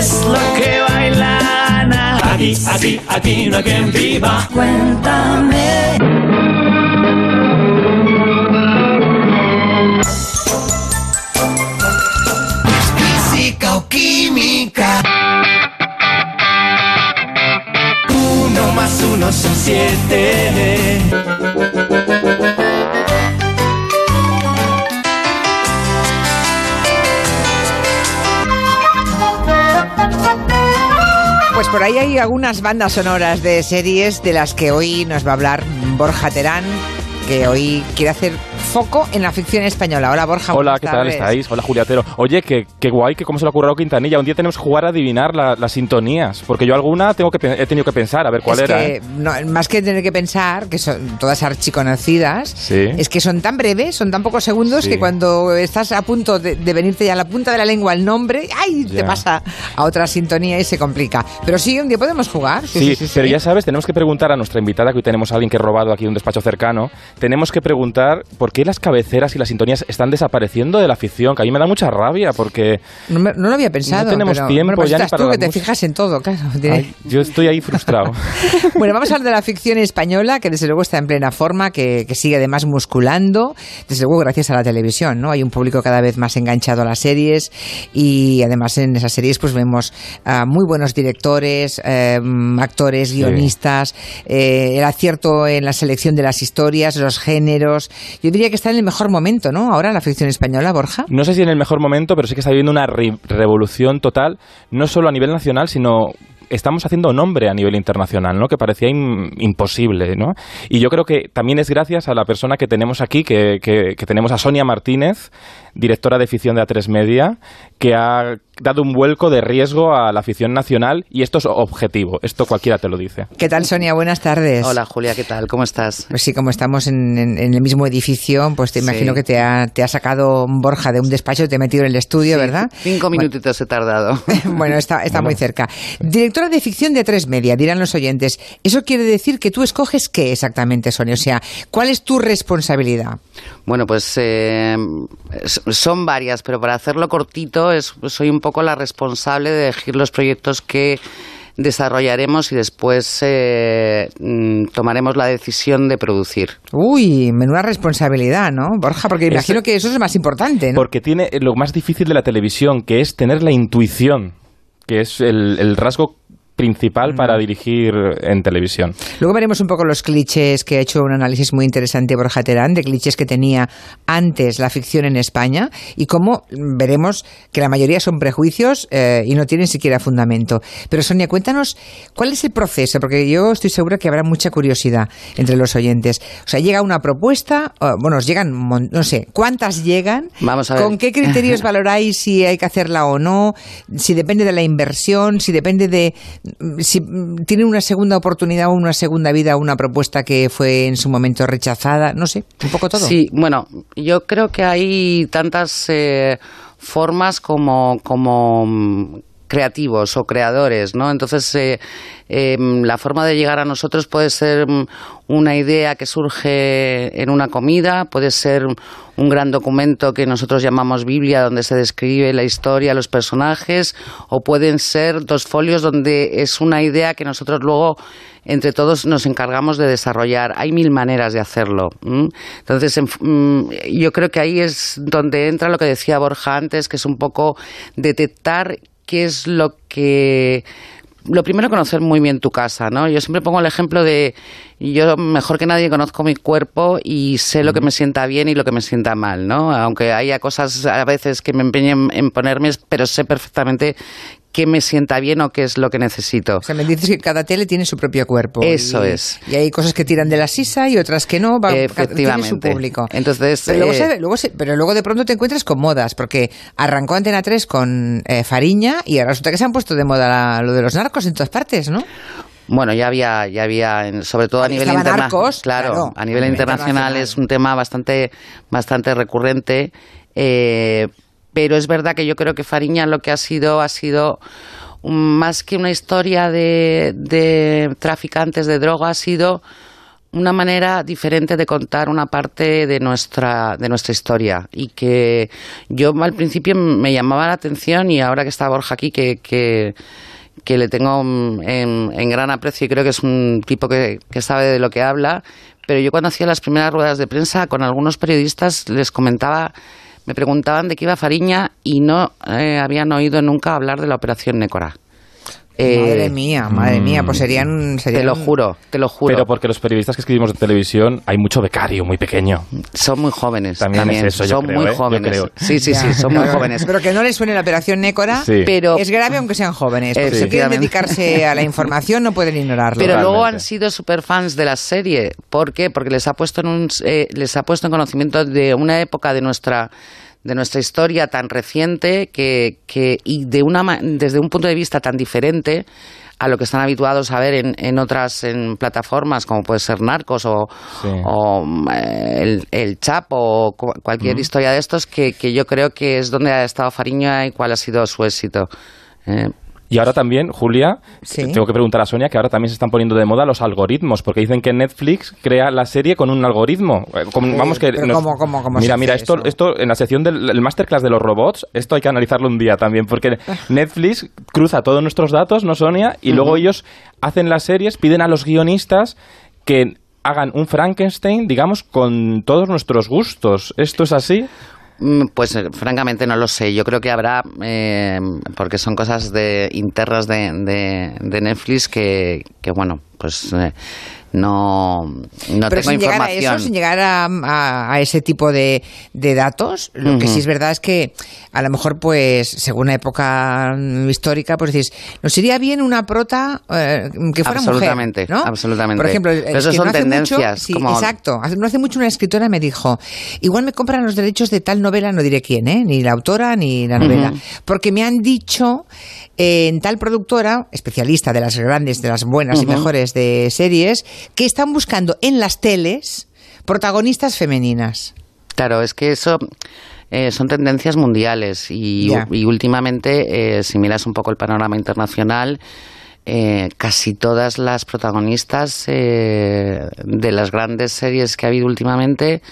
es lo que bailan. Aquí, aquí, aquí no hay quien viva. Cuéntame. Física o química. Uno más uno son siete. Por ahí hay algunas bandas sonoras de series de las que hoy nos va a hablar Borja Terán, que hoy quiere hacer foco en la ficción española. Hola Borja. Hola, ¿qué tal estáis? Hola, Juliatero. Oye, qué, qué guay, que cómo se le ha ocurrido a Quintanilla. Un día tenemos que jugar a adivinar la- las sintonías, porque yo alguna tengo que, he tenido que pensar a ver cuál es era. que, ¿eh? no, más que tener que pensar, que son todas archiconocidas, Sí. es que son tan breves, son tan pocos segundos Sí. que cuando estás a punto de, de venirte ya a la punta de la lengua el nombre, ¡ay! te pasa a otra sintonía y se complica. Pero sí, un día podemos jugar. Sí, pero ya sabes, tenemos que preguntar a nuestra invitada, que hoy tenemos a alguien que ha robado aquí un despacho cercano, tenemos que preguntar por qué las cabeceras y las sintonías están desapareciendo de la ficción, que a mí me da mucha rabia, porque No, me- no lo había pensado. No tenemos pero- tiempo bueno, pues ya ni para tú que te fijas en todo, claro. Ay, yo estoy ahí frustrado. Bueno, vamos a hablar de la ficción española, que desde luego está en plena forma, que, que sigue además musculando, desde luego gracias a la televisión, ¿no? Hay un público cada vez más enganchado a las series y además en esas series pues vemos a muy buenos directores, eh, actores, guionistas, eh, el acierto en la selección de las historias, los géneros. Yo diría que está en el mejor momento, ¿no? Ahora la ficción española, Borja. No sé si en el mejor momento, pero sí que está viviendo una re- revolución total, no solo a nivel nacional, sino estamos haciendo nombre a nivel internacional, ¿no? Que parecía im- imposible, ¿no? Y yo creo que también es gracias a la persona que tenemos aquí, que, que- que tenemos a Sonia Martínez, directora de ficción de A3 Media, que ha dado un vuelco de riesgo a la ficción nacional y esto es objetivo, esto cualquiera te lo dice. ¿Qué tal, Sonia? Buenas tardes. Hola Julia, ¿qué tal? ¿Cómo estás? Pues sí, como estamos en, en- en el mismo edificio, pues te Sí. imagino que te ha, te ha sacado Borja de un despacho y te ha metido en el estudio, Sí, ¿verdad? Cinco minutitos he tardado. Bueno, está, está muy cerca. Directora de ficción de tres media, dirán los oyentes. ¿Eso quiere decir que tú escoges qué exactamente, Sonia? O sea, ¿cuál es tu responsabilidad? Bueno, pues eh, son varias, pero para hacerlo cortito, es, soy un poco la responsable de elegir los proyectos que desarrollaremos y después eh, mm, tomaremos la decisión de producir. Uy, menuda responsabilidad, ¿no, Borja? Porque imagino que eso es lo más importante, ¿no? Porque tiene lo más difícil de la televisión, que es tener la intuición, que es el, el rasgo principal para dirigir en televisión. Luego veremos un poco los clichés que ha hecho un análisis muy interesante Borja Terán, de clichés que tenía antes la ficción en España y cómo veremos que la mayoría son prejuicios eh, y no tienen siquiera fundamento. Pero Sonia, cuéntanos cuál es el proceso, porque yo estoy segura que habrá mucha curiosidad entre los oyentes. O sea, llega una propuesta, bueno, os llegan, no sé, ¿cuántas llegan? Vamos a ver. ¿Con qué criterios valoráis si hay que hacerla o no? Si depende de la inversión, si depende de si tiene una segunda oportunidad o una segunda vida una propuesta que fue en su momento rechazada, no sé, un poco todo. Sí, bueno, yo creo que hay tantas eh, formas como, como mm, creativos o creadores, ¿no? Entonces, eh, eh, la forma de llegar a nosotros puede ser mm, una idea que surge en una comida, puede ser un gran documento que nosotros llamamos Biblia, donde se describe la historia, los personajes, o pueden ser dos folios donde es una idea que nosotros luego entre todos nos encargamos de desarrollar. Hay mil maneras de hacerlo. Entonces, en- mm, yo creo que ahí es donde entra lo que decía Borja antes, que es un poco detectar qué es lo que lo primero conocer muy bien tu casa, ¿no? Yo siempre pongo el ejemplo de yo mejor que nadie conozco mi cuerpo y sé lo que me sienta bien y lo que me sienta mal, ¿no? Aunque haya cosas a veces que me empeñen en ponerme, pero sé perfectamente qué me sienta bien o qué es lo que necesito. O sea, me dices que cada tele tiene su propio cuerpo. Eso y- es. Y hay cosas que tiran de la sisa y otras que no. Va, cada- Tiene su Efectivamente. público. Entonces, pero, luego eh, se- luego se- pero luego de pronto te encuentras con modas, porque arrancó Antena 3 con eh, Fariña y ahora resulta que se han puesto de moda la- lo de los narcos en todas partes, ¿no? Bueno, ya había, ya había, sobre todo a nivel internacional. Claro, claro, a nivel a nivel internacional internacional. es un tema bastante, bastante recurrente. eh, pero es verdad que yo creo que Fariña lo que ha sido ha sido más que una historia de, traficantes de droga, ha sido una manera diferente de contar una parte de nuestra, de nuestra historia. Y que yo al principio me llamaba la atención y ahora que está Borja aquí que, que, le tengo en, gran aprecio y creo que es un tipo que, sabe de lo que habla, pero yo cuando hacía las primeras ruedas de prensa con algunos periodistas les comentaba me preguntaban de qué iba Fariña y no eh, habían oído nunca hablar de la operación Nécora madre eh, mía, madre mía, pues serían, Te lo juro, te lo juro. Pero porque los periodistas que escribimos de televisión hay mucho becario, muy pequeño. Son muy jóvenes. También, es eso, son muy ¿eh? jóvenes. Sí, sí, sí, son muy jóvenes. Pero que no les suene la operación Nécora, pero es grave aunque sean jóvenes. Porque si quieren dedicarse a la información no pueden ignorarlo. Pero luego han sido super fans de la serie. ¿Por qué? Porque les ha puesto en un, eh, les ha puesto en conocimiento de una época de nuestra de nuestra historia tan reciente que, que y de una, desde un punto de vista tan diferente a lo que están habituados a ver en, en otras en plataformas como puede ser Narcos o, eh, el, el, Chap o cualquier historia de estos que, que, yo creo que es donde ha estado Fariña y cuál ha sido su éxito. Eh, y ahora también, Julia, tengo que preguntar a Sonia que ahora también se están poniendo de moda los algoritmos, porque dicen que Netflix crea la serie con un algoritmo. Eh, vamos que mira, mira, esto, esto en la sección del masterclass de los robots, esto hay que analizarlo un día también, porque Netflix cruza todos nuestros datos, ¿no, Sonia? Y luego ellos hacen las series, piden a los guionistas que hagan un Frankenstein, digamos, con todos nuestros gustos. ¿Esto es así? Mm, pues eh, francamente no lo sé. Yo creo que habrá, eh, porque son cosas de internas de, de, Netflix que, que bueno, pues eh, no, no Pero sin Llegar a eso, sin llegar a, a, ese tipo de, de datos, lo que sí es verdad es que a lo mejor, pues, según la época histórica, pues decís, nos iría bien una prota eh, que fuera absolutamente, mujer, ¿no? Absolutamente. Por ejemplo, eso son tendencias. sí, exacto. No hace mucho una escritora me dijo, igual me compran los derechos de tal novela, no diré quién, ¿eh? Ni la autora ni la novela. Porque me han dicho eh, en tal productora, especialista de las grandes, de las buenas y mejores de series, que están buscando en las teles protagonistas femeninas. Claro, es que eso eh, son tendencias mundiales y, últimamente, eh, si miras un poco el panorama internacional, eh, casi todas las protagonistas de las grandes series que ha habido últimamente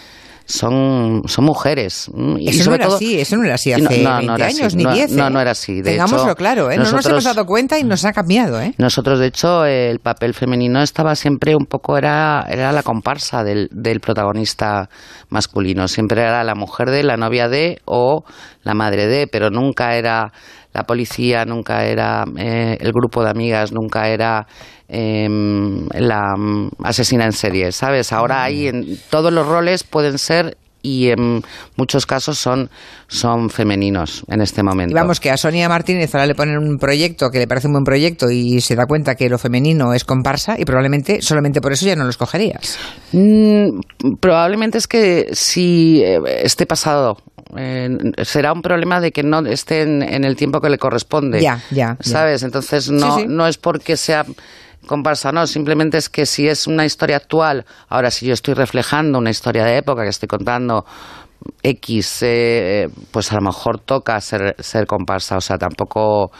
son, son mujeres. Y eso no era así, eso no era así hace 20 años, ni 10. No, no, era así. De Tengámoslo claro, ¿eh? no nos hemos dado cuenta y nos ha cambiado. ¿eh? Nosotros, de hecho, el papel femenino estaba siempre un poco, era, era la comparsa del, del protagonista masculino. Siempre era la mujer de, la novia de o la madre de, pero nunca era la policía, nunca era eh, el grupo de amigas, nunca era Em, la mm, asesina en serie, ¿sabes? Ahora hay en todos los roles pueden ser y en muchos casos son, son femeninos en este momento. vamos, que a Sonia Martínez ahora le ponen un proyecto que le parece un buen proyecto y se da cuenta que lo femenino es comparsa y probablemente solamente por eso ya no lo escogerías. Mm, probablemente es que si eh, esté pasado eh, será un problema de que no esté en, el tiempo que le corresponde. Ya, ya. ¿Sabes? Entonces no, no es porque sea comparsa, no, simplemente es que si es una historia actual, ahora si yo estoy reflejando una historia de época que estoy contando X, eh, pues a lo mejor toca ser, ser comparsa, o sea, tampoco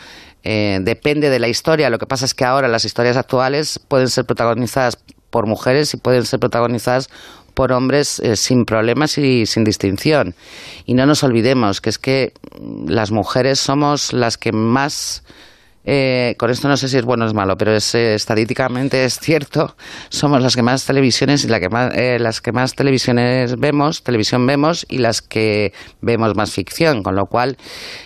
eh, depende de la historia, lo que pasa es que ahora las historias actuales pueden ser protagonizadas por mujeres y pueden ser protagonizadas por hombres eh, sin problemas y sin distinción. Y no nos olvidemos que es que las mujeres somos las que más eh, con esto no sé si es bueno o es malo, pero es, eh, estadísticamente es cierto, somos las que más televisiones y la que más, eh, las que más televisiones vemos, televisión vemos y las que vemos más ficción, con lo cual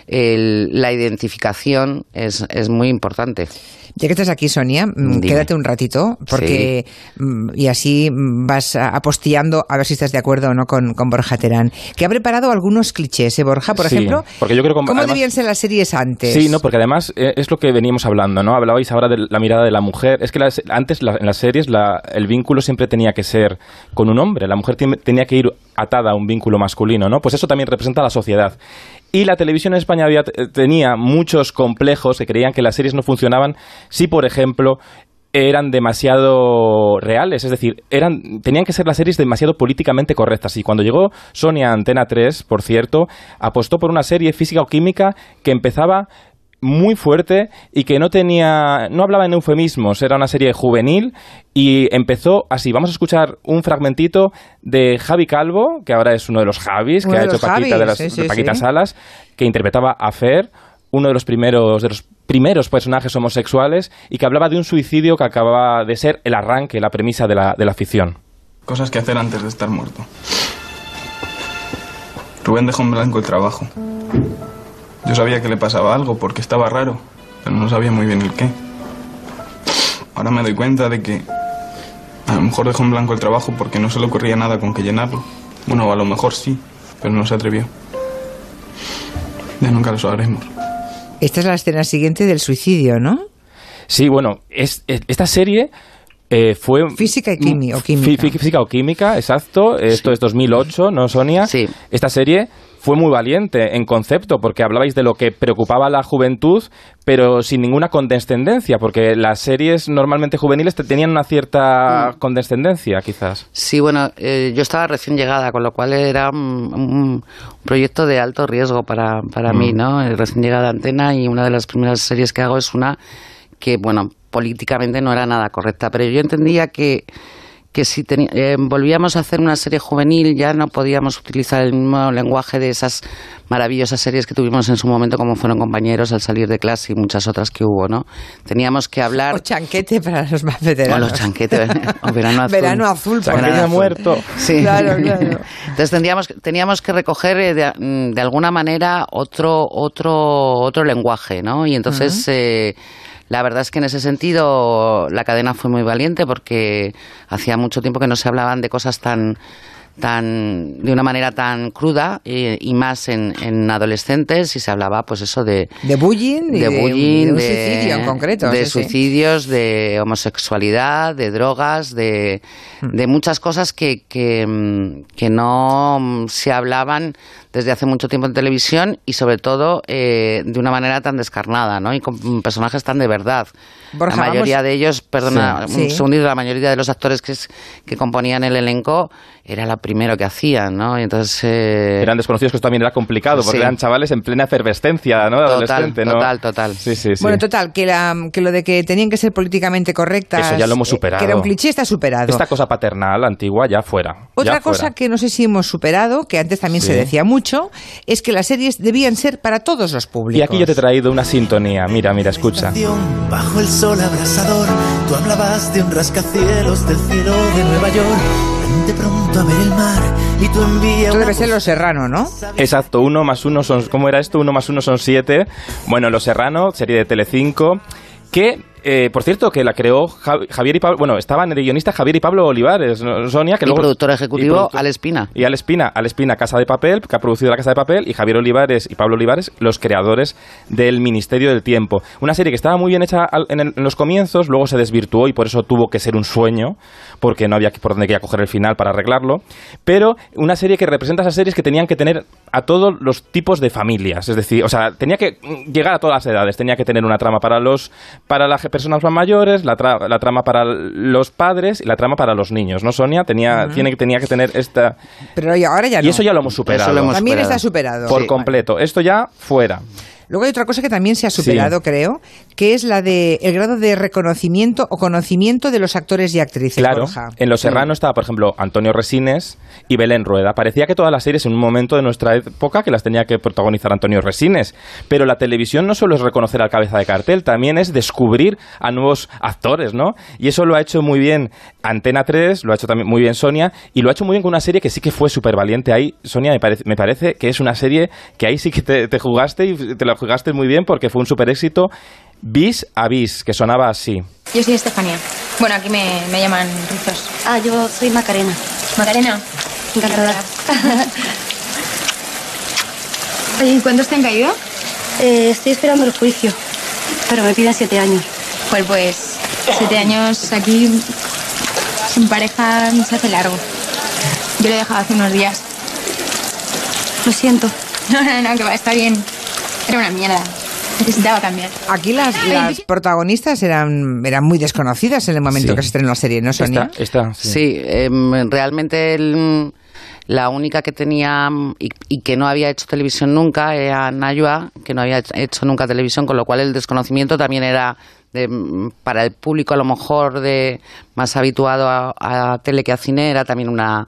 la identificación es, es muy importante. Ya que estás aquí, Sonia, mm, quédate un ratito, porque mm, y así mm, vas apostillando a ver si estás de acuerdo o no con, Borja Terán, que ha preparado algunos clichés, ¿eh, Borja? Por ejemplo, porque yo creo ¿cómo debían ser las series antes? Sí, no, porque además eh, es lo que veníamos hablando, ¿no? Hablabais ahora de la mirada de la mujer. Es que antes en las series el vínculo siempre tenía que ser con un hombre, la mujer tenía que ir atada a un vínculo masculino, ¿no? Pues eso también representa la sociedad. Y la televisión en España había, tenía muchos complejos que creían que las series no funcionaban si, por ejemplo, eran demasiado reales, es decir, eran, tenían que ser las series demasiado políticamente correctas. Y cuando llegó Sonia Antena 3, por cierto, apostó por una serie física o química que empezaba muy fuerte y que no tenía, no hablaba en eufemismos, era una serie juvenil y empezó así. Vamos a escuchar un fragmentito de Javi Calvo, que ahora es uno de los Javis, que ha hecho Paquita, de las, Paquita Salas, que interpretaba a Fer, uno de los primeros de los primeros personajes homosexuales y que hablaba de un suicidio que acababa de ser el arranque, la premisa de la, de la ficción. Cosas que hacer antes de estar muerto. Rubén dejó en blanco el trabajo. Yo sabía que le pasaba algo porque estaba raro, pero no sabía muy bien el qué. Ahora me doy cuenta de que a lo mejor dejó en blanco el trabajo porque no se le ocurría nada con que llenarlo. Bueno, a lo mejor sí, pero no se atrevió. Ya nunca lo sabremos. Esta es la escena siguiente del suicidio, ¿no? Sí, bueno, es, esta serie eh, fue... Física y química. Física o química, exacto. Esto es 2008, ¿no, Sonia? Sí. Esta serie fue muy valiente en concepto, porque hablabais de lo que preocupaba a la juventud, pero sin ninguna condescendencia, porque las series normalmente juveniles tenían una cierta mm. condescendencia, quizás. Sí, bueno, eh, yo estaba recién llegada, con lo cual era un, proyecto de alto riesgo para, para mí, mm. ¿no? Eh, recién llegada a Antena y una de las primeras series que hago es una que, bueno, políticamente no era nada correcta, pero yo entendía que que si eh, volvíamos a hacer una serie juvenil ya no podíamos utilizar el mismo lenguaje de esas maravillosas series que tuvimos en su momento como fueron compañeros al salir de clase y muchas otras que hubo, ¿no? Teníamos que hablar... O chanquete para los más veteranos. O los chanquete, o verano azul. Verano azul. Muerto. Sí. Claro, claro. Entonces tendríamos, teníamos que recoger eh, de, alguna manera otro, otro, otro lenguaje, ¿no? Y entonces... La verdad es que en ese sentido la cadena fue muy valiente porque hacía mucho tiempo que no se hablaban de cosas tan tan de una manera tan cruda y, más en, en, adolescentes y se hablaba pues eso de de bullying de, bullying, de, suicidio en concreto de suicidios de homosexualidad de drogas de, hmm. de muchas cosas que, que, que no se hablaban desde hace mucho tiempo en televisión y sobre todo eh, de una manera tan descarnada, ¿no? Y con personajes tan de verdad. la mayoría de ellos, perdona, un segundito, la mayoría de los actores que, que componían el elenco era lo primero que hacían, ¿no? Y entonces eh, eran desconocidos que esto también era complicado porque eran chavales en plena efervescencia, ¿no? Total, total, total. Sí, sí, bueno, total, que, la, que lo de que tenían que ser políticamente correctas, eso ya lo hemos superado. Que era un cliché está superado. Esta cosa paternal antigua ya fuera. Otra cosa que no sé si hemos superado, que antes también se decía mucho es que las series debían ser para todos los públicos. Y aquí yo te he traído una sintonía. Mira, mira, escucha. Bajo el sol abrasador, tú hablabas de un rascacielos del cielo de Nueva York. De pronto a ver el mar y tú envías. Esto debe ser Los Serrano, ¿no? Exacto, uno más uno son. ¿Cómo era esto? Uno más uno son siete. Bueno, Los Serrano, serie de Telecinco que eh, por cierto, que la creó Javier y Pablo. Bueno, estaban el guionista Javier y Pablo Olivares, Sonia. Que y productor ejecutivo Al Espina. Y Al Espina, Al Espina, Casa de Papel, que ha producido La Casa de Papel, y Javier Olivares y Pablo Olivares, los creadores del Ministerio del Tiempo. Una serie que estaba muy bien hecha en, los comienzos, luego se desvirtuó y por eso tuvo que ser un sueño, porque no había por dónde quería coger el final para arreglarlo. Pero una serie que representa esas series que tenían que tener a todos los tipos de familias. Es decir, o sea, tenía que llegar a todas las edades. Tenía que tener una trama para los para las personas más mayores, la, la trama para los padres y la trama para los niños, ¿no, Sonia? Tenía, tiene, tenía que tener esta... Pero ahora ya Y eso ya lo hemos superado. También está superado. Por completo. Esto ya fuera. Luego hay otra cosa que también se ha superado, creo, que es la de el grado de reconocimiento o conocimiento de los actores y actrices. Claro, en Los Serrano estaba, por ejemplo, Antonio Resines y Belén Rueda. Parecía que todas las series en un momento de nuestra época que las tenía que protagonizar Antonio Resines. Pero la televisión no solo es reconocer al cabeza de cartel, también es descubrir a nuevos actores, ¿no? Y eso lo ha hecho muy bien Antena 3, lo ha hecho también muy bien Sonia, y lo ha hecho muy bien con una serie que sí que fue súper valiente ahí. Sonia, me parece, me parece que es una serie que ahí sí que te, te jugaste y te la jugaste muy bien porque fue un super éxito. Bis a bis, que sonaba así. Yo soy Estefanía. Bueno, aquí me, me llaman Rizos. Ah, yo soy Macarena. Macarena. Encantada. ¿Y cuántos te han caído? Eh, estoy esperando el juicio, pero me piden siete años. Pues, pues, siete años aquí sin pareja se hace largo. Yo lo he dejado hace unos días. Lo siento. No, no, no, que va, está bien. Era una mierda. Necesitaba cambiar. Aquí las, las protagonistas eran, eran muy desconocidas en el momento que se estrenó la serie, ¿no, Sonia? Está, sí, sí em, realmente el La única que tenía mm, y, que no había hecho televisión nunca era Nayua, que no había hecho nunca televisión, con lo cual el desconocimiento también era mm, para el público a lo mejor de más habituado a, a tele que a cine, era también una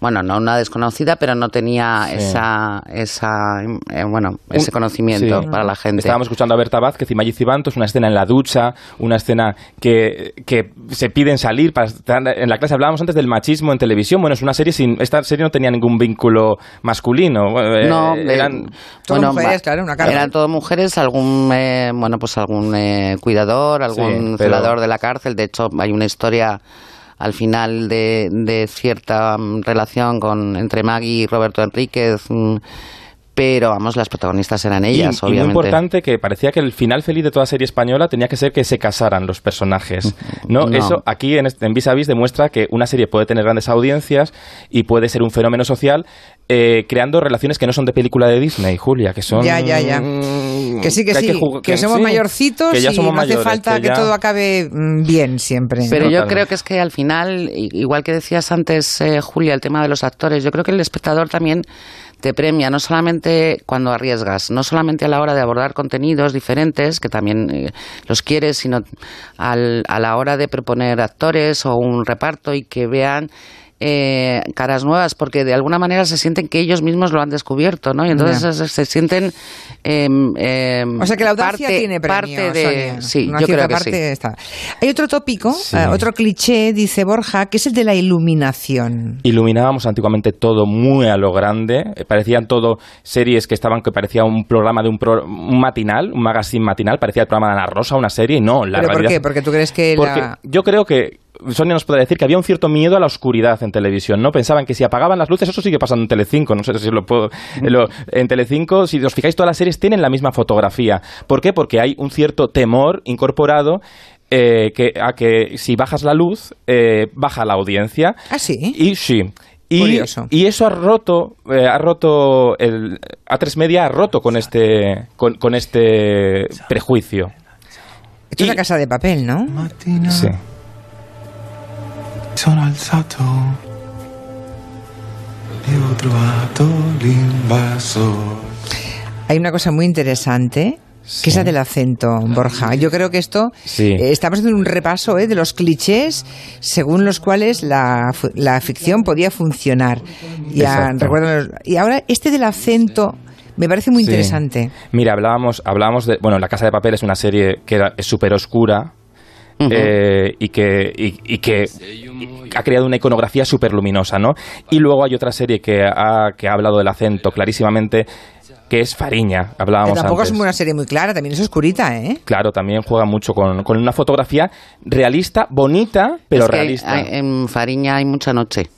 bueno, no una desconocida, pero no tenía esa, esa eh, bueno, ese conocimiento para la gente. Estábamos escuchando a Berta Vázquez y Maggi Cibantos, una escena en la ducha, una escena que, que se piden salir para estar en la clase. Hablábamos antes del machismo en televisión. Bueno, es una serie sin. Esta serie no tenía ningún vínculo masculino. Eh, no, eran. Todas mujeres, claro, una Eran todas mujeres, algún, eh, bueno, pues algún cuidador, algún celador de la cárcel. De hecho, hay una historia al final de, de cierta mm, relación con entre Maggie y Roberto Enríquez mm, pero vamos, las protagonistas eran ellas, obviamente. Y muy importante que parecía que el final feliz de toda serie española tenía que ser que se casaran los personajes. ¿no? Eso aquí en, este, en Vis a Vis demuestra que una serie puede tener grandes audiencias y puede ser un fenómeno social eh, creando relaciones que no son de película de Disney, Julia, que son... Ya, ya, ya. Mm, que sí, que, sí, que, somos mayorcitos y no hace falta que, todo acabe mm, bien siempre. Pero yo creo que es que al final, igual que decías antes, eh, Julia, el tema de los actores, yo creo que el espectador también te premia no solamente cuando arriesgas, no solamente a la hora de abordar contenidos diferentes, que también eh, los quieres, sino al, a la hora de proponer actores o un reparto y que vean eh, caras nuevas, porque de alguna manera se sienten que ellos mismos lo han descubierto, ¿no? Y entonces se, sienten. Em, em, o sea que la audacia tiene premio, de. Sí, yo creo que sí. Está. Hay otro tópico, eh, otro cliché, dice Borja, que es el de la iluminación. Iluminábamos antiguamente todo muy a lo grande, eh, parecían todo series que estaban que parecía un programa de un, un matinal, un magazine matinal, parecía el programa de Ana Rosa, una serie, no, la ¿Pero ¿Por qué? Porque tú crees que Porque yo creo que Sonia nos puede decir que había un cierto miedo a la oscuridad en televisión, ¿no? Pensaban que si apagaban las luces, eso sigue pasando en Telecinco, no sé si lo puedo... en Telecinco, si os fijáis, todas las series tienen la misma fotografía. ¿Por qué? Porque hay un cierto temor incorporado eh, que, a que si bajas la luz, eh, baja la audiencia. ¿Ah, sí? Y sí. Y, y, eso ha roto, eh, ha roto, el, A3 Media ha roto con este, con, este prejuicio. Esto es una casa de papel, ¿no? Sí. Sono alzato e ho trovato l'invasor. Hay una cosa muy interesante que es la del acento, Borja. Yo creo que esto eh, estamos haciendo un repaso eh, de los clichés según los cuales la, la ficción podía funcionar. Recuerdo, y ahora este del acento me parece muy interesante. Mira, hablábamos, hablábamos de. Bueno, La Casa de Papel es una serie que es súper oscura, eh, y, que, y, que ha creado una iconografía súper luminosa, ¿no? Y luego hay otra serie que ha, que ha hablado del acento clarísimamente, que es Fariña, hablábamos Pero tampoco es una serie muy clara, también es oscurita, ¿eh? Claro, también juega mucho con, con una fotografía realista, bonita, pero realista. en Fariña hay mucha noche.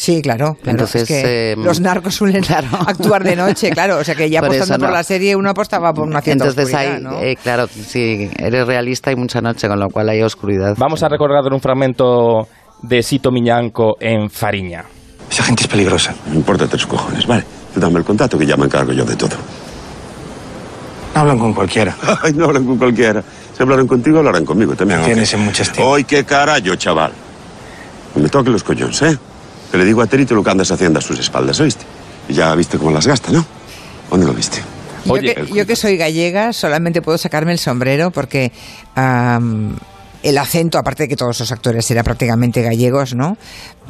Sí, claro. Entonces, que em, los narcos suelen actuar de noche, claro. O sea que ya apostando por la serie uno apostaba por una cierta Entonces hay, eh, claro, si eres realista hay mucha noche, con lo cual hay oscuridad. Vamos a recordar un fragmento de Sito Miñanco en Fariña. Esa gente es peligrosa. No importa tres cojones, vale. Tú dame el contacto que ya me encargo yo de todo. No hablan con cualquiera. Ay, no hablan con cualquiera. Si hablaron contigo, hablarán conmigo también. Tienes en mucha estima. Hoy qué carajo, chaval. No me toque los coñones, ¿eh? Que le digo a Terito lo que andas haciendo a sus espaldas, ¿oíste? Y ya viste cómo las gasta, ¿no? ¿Dónde lo viste? Oye, yo, que, soy gallega solamente puedo sacarme el sombrero porque el acento, aparte de que todos los actores eran prácticamente gallegos, ¿no?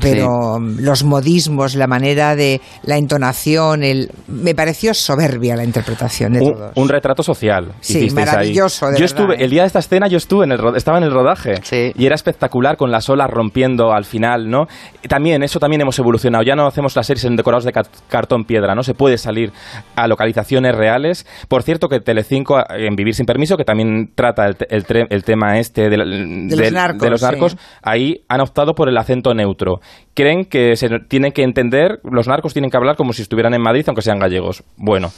Pero los modismos, la manera de la entonación, el, me pareció soberbia la interpretación de un, todos. Un retrato social. Sí, maravilloso. yo estuve, ¿eh? el día de esta escena yo estuve en el, estaba en el rodaje y era espectacular con las olas rompiendo al final, ¿no? También, eso también hemos evolucionado. Ya no hacemos las series en decorados de cartón piedra, ¿no? Se puede salir a localizaciones reales. Por cierto, que Telecinco, en Vivir sin Permiso, que también trata el, el, tema este de, los narcos, de los narcos ahí han optado por el acento neutro creen que se tienen que entender, los narcos tienen que hablar como si estuvieran en Madrid, aunque sean gallegos. Bueno,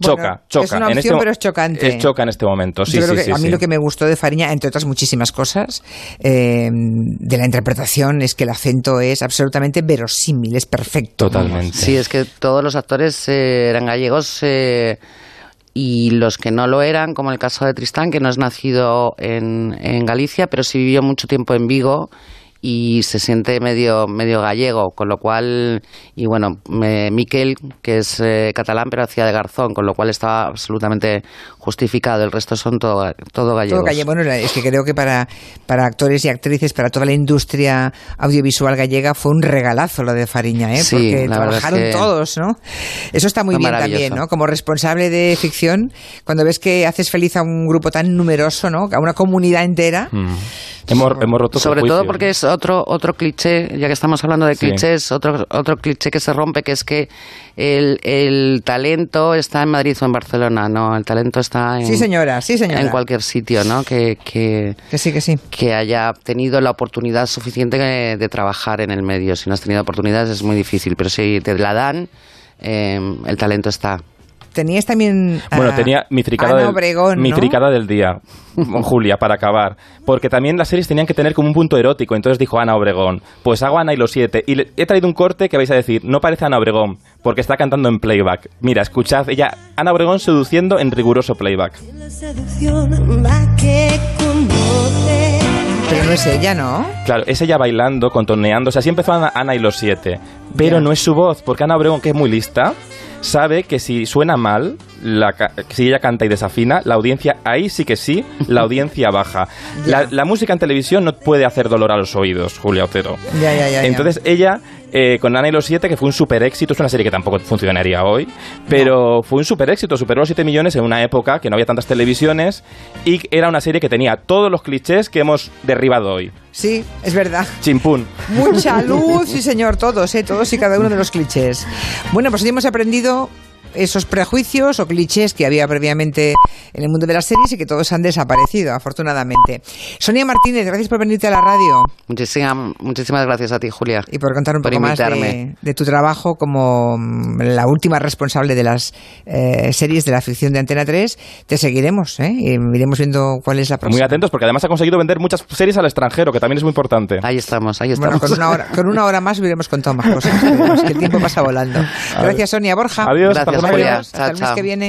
choca, choca. Es una opción, este pero es chocante. Es choca en este momento, sí, sí, A mí lo que me gustó de Fariña, entre otras muchísimas cosas, eh, de la interpretación, es que el acento es absolutamente verosímil, es perfecto. Totalmente. Sí, es que todos los actores eh, eran gallegos. Eh, y los que no lo eran, como el caso de Tristán, que no es nacido en, en Galicia, pero sí vivió mucho tiempo en Vigo y se siente medio, medio gallego, con lo cual, y bueno, Miquel, que es eh, catalán, pero hacía de garzón, con lo cual estaba absolutamente justificado. El resto son todo, todo gallegos. Todo gallego. Bueno, es que creo que para, para actores y actrices, para toda la industria audiovisual gallega, fue un regalazo lo de Fariña, ¿eh? Sí, Porque trabajaron todos, ¿no? Eso está muy bien también, ¿no? Como responsable de ficción, cuando ves que haces feliz a un grupo tan numeroso, ¿no? A una comunidad entera. Mm. Hemos, hemos roto Sobre todo porque es otro, otro cliché, ya que estamos hablando de clichés, otro, otro cliché que se rompe, que es que el, el, talento está en Madrid o en Barcelona, ¿no? El talento está en, sí señora, sí señora. en cualquier sitio, ¿no? Que, que, que, sí, que sí. Que haya tenido la oportunidad suficiente de, de, trabajar en el medio. Si no has tenido oportunidades es muy difícil, pero si te la dan, eh, el talento está tenías también. Bueno, tenía mi fricada, del, Obregón, mi ¿no? fricada del día, Julia, para acabar. Porque también las series tenían que tener como un punto erótico. Entonces dijo Ana Obregón: Pues hago Ana y los siete. Y le, he traído un corte que vais a decir: No parece Ana Obregón, porque está cantando en playback. Mira, escuchad, ella, Ana Obregón seduciendo en riguroso playback. Pero no es ella, ¿no? Claro, es ella bailando, contorneando. O sea, así empezó Ana, Ana y los siete. Pero no es su voz, porque Ana Obregón, que es muy lista, sabe que si suena mal, la si ella canta y desafina, la audiencia, ahí sí que sí, la audiencia baja. La, la música en televisión no puede hacer dolor a los oídos, Julia Otero. Ya, ya, ya. ya. Entonces ella, eh, con Ana y los siete, que fue un super éxito, es una serie que tampoco funcionaría hoy, pero fue un super éxito, superó los 7 millones en una época que no había tantas televisiones y era una serie que tenía todos los clichés que hemos derribado hoy. Sí, es verdad. Chimpún. Mucha luz, sí señor, todos, ¿eh? todos y cada uno de los clichés. Bueno, pues hoy hemos aprendido esos prejuicios o clichés que había previamente en el mundo de las series y que todos han desaparecido, afortunadamente. Sonia Martínez, gracias por venirte a la radio Muchísimas, muchísimas gracias a ti, Julia. y por contar un Por poco más de, tu trabajo como mm, la última responsable de las eh, series de la ficción de Antena 3. Te seguiremos, ¿eh? Y iremos viendo cuál es la Muy próxima. atentos porque además ha conseguido vender muchas series al extranjero, que también es muy importante. Ahí estamos, ahí Bueno, estamos. con una, hora, con una hora más hubiéramos contado más cosas. Que el tiempo pasa volando. Gracias, Sonia Borja. Adiós, Gracias, hasta Julia. el mes Chao, que viene.